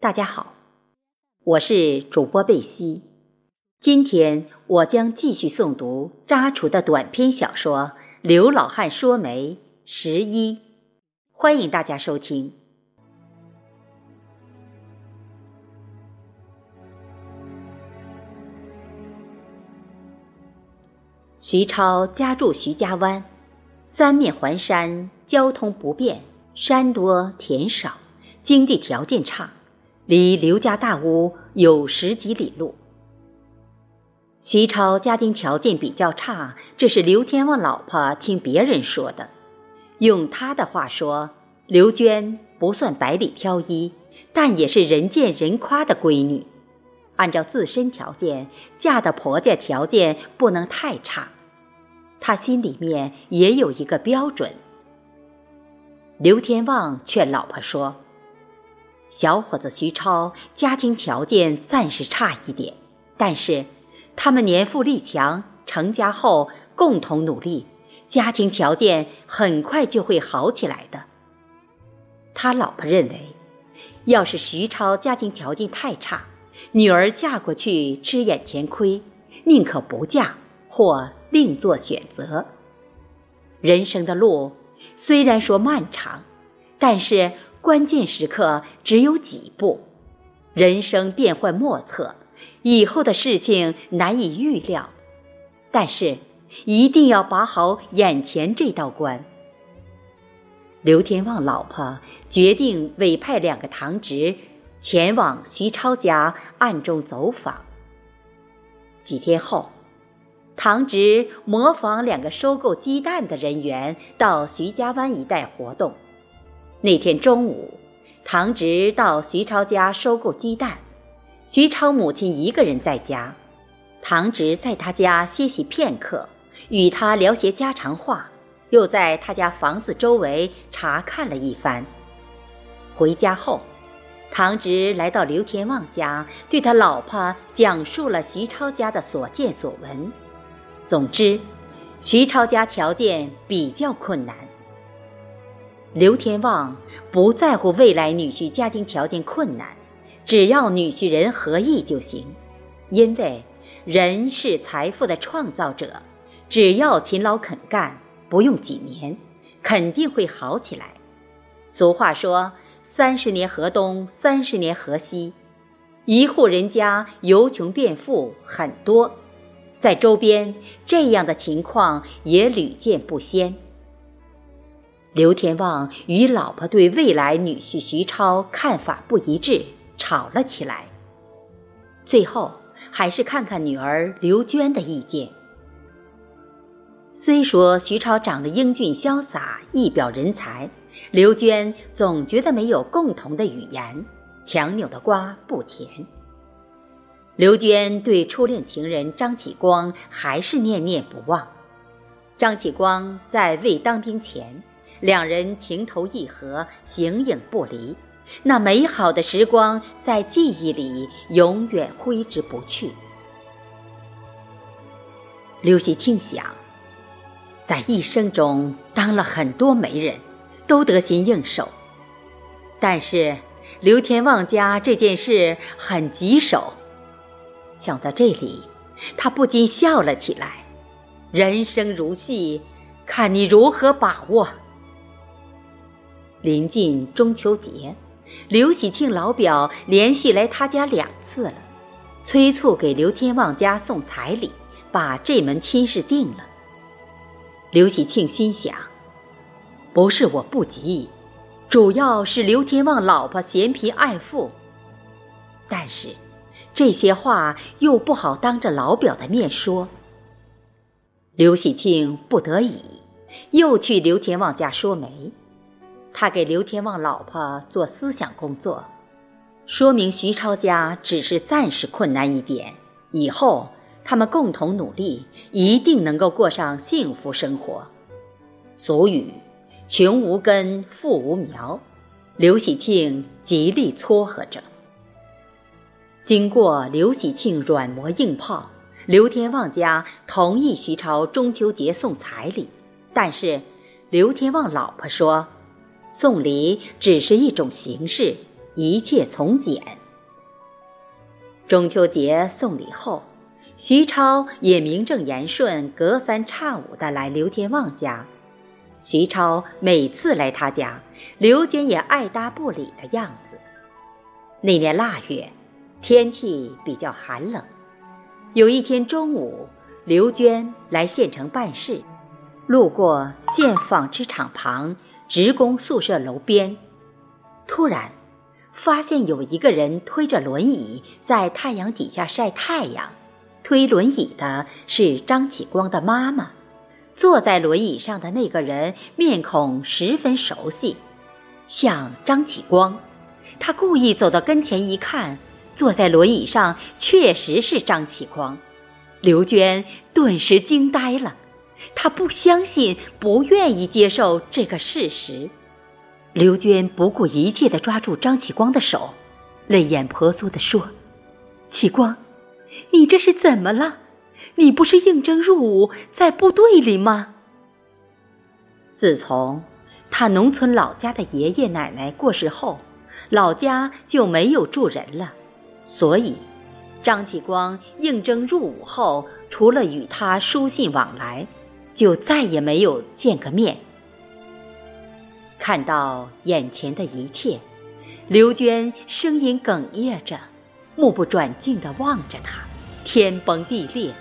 大家好，我是主播贝西。今天我将继续诵读扎楚的短篇小说《刘老汉说媒》十一，欢迎大家收听。徐超家住徐家湾，三面环山，交通不便，山多田少，经济条件差。离刘家大屋有十几里路。徐超家庭条件比较差，这是刘天旺老婆听别人说的。用他的话说，刘娟不算百里挑一，但也是人见人夸的闺女。按照自身条件，嫁的婆家条件不能太差。他心里面也有一个标准。刘天旺劝老婆说。小伙子徐超家庭条件暂时差一点，但是他们年富力强，成家后共同努力，家庭条件很快就会好起来的。他老婆认为，要是徐超家庭条件太差，女儿嫁过去吃眼前亏，宁可不嫁或另做选择。人生的路虽然说漫长，但是。关键时刻只有几步，人生变幻莫测，以后的事情难以预料，但是一定要把好眼前这道关。刘天旺老婆决定委派两个堂侄前往徐超家暗中走访。几天后，堂侄模仿两个收购鸡蛋的人员到徐家湾一带活动。那天中午，唐植到徐超家收购鸡蛋，徐超母亲一个人在家，唐植在他家歇息片刻，与他聊些家常话，又在他家房子周围查看了一番。回家后，唐植来到刘天旺家，对他老婆讲述了徐超家的所见所闻。总之，徐超家条件比较困难。刘天旺不在乎未来女婿家庭条件困难，只要女婿人和意就行，因为人是财富的创造者，只要勤劳肯干，不用几年，肯定会好起来。俗话说：“三十年河东，三十年河西。”一户人家由穷变富很多，在周边这样的情况也屡见不鲜。刘天旺与老婆对未来女婿徐超看法不一致，吵了起来。最后还是看看女儿刘娟的意见。虽说徐超长得英俊潇洒，一表人才，刘娟总觉得没有共同的语言，强扭的瓜不甜。刘娟对初恋情人张启光还是念念不忘。张启光在未当兵前。两人情投意合，形影不离，那美好的时光在记忆里永远挥之不去。刘喜庆想，在一生中当了很多媒人，都得心应手，但是刘天旺家这件事很棘手。想到这里，他不禁笑了起来。人生如戏，看你如何把握。临近中秋节，刘喜庆老表连续来他家两次了，催促给刘天旺家送彩礼，把这门亲事定了。刘喜庆心想：不是我不急，主要是刘天旺老婆嫌贫爱富。但是这些话又不好当着老表的面说。刘喜庆不得已，又去刘天旺家说媒。他给刘天旺老婆做思想工作，说明徐超家只是暂时困难一点，以后他们共同努力，一定能够过上幸福生活。俗语“穷无根，富无苗”，刘喜庆极力撮合着。经过刘喜庆软磨硬泡，刘天旺家同意徐超中秋节送彩礼，但是刘天旺老婆说。送礼只是一种形式，一切从简。中秋节送礼后，徐超也名正言顺、隔三差五的来刘天旺家。徐超每次来他家，刘娟也爱搭不理的样子。那年腊月，天气比较寒冷。有一天中午，刘娟来县城办事，路过县纺织厂旁职工宿舍楼边。突然，发现有一个人推着轮椅在太阳底下晒太阳。推轮椅的是张启光的妈妈。坐在轮椅上的那个人面孔十分熟悉，像张启光。他故意走到跟前一看，坐在轮椅上确实是张启光。刘娟顿时惊呆了，他不相信，不愿意接受这个事实。刘娟不顾一切地抓住张启光的手，泪眼婆娑地说：“启光，你这是怎么了？你不是应征入伍在部队里吗？”自从他农村老家的爷爷奶奶过世后，老家就没有住人了，所以张启光应征入伍后，除了与他书信往来，就再也没有见个面。看到眼前的一切，刘娟声音哽咽着，目不转睛地望着他，天崩地裂，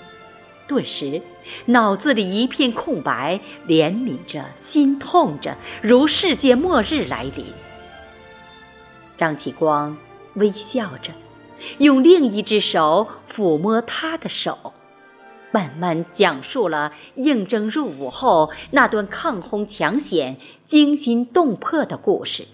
顿时脑子里一片空白，怜悯着，心痛着，如世界末日来临。张启光微笑着，用另一只手抚摸她的手。慢慢讲述了应征入伍后那段抗洪抢险、惊心动魄的故事。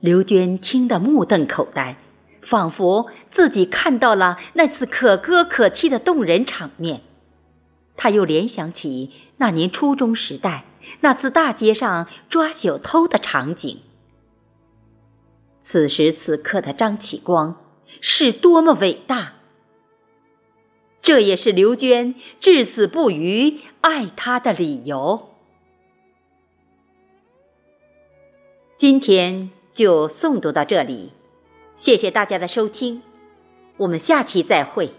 刘娟听得目瞪口呆，仿佛自己看到了那次可歌可泣的动人场面。她又联想起那年初中时代那次大街上抓小偷的场景。此时此刻的张启光是多么伟大！这也是刘娟至死不渝爱他的理由。今天就诵读到这里，谢谢大家的收听，我们下期再会。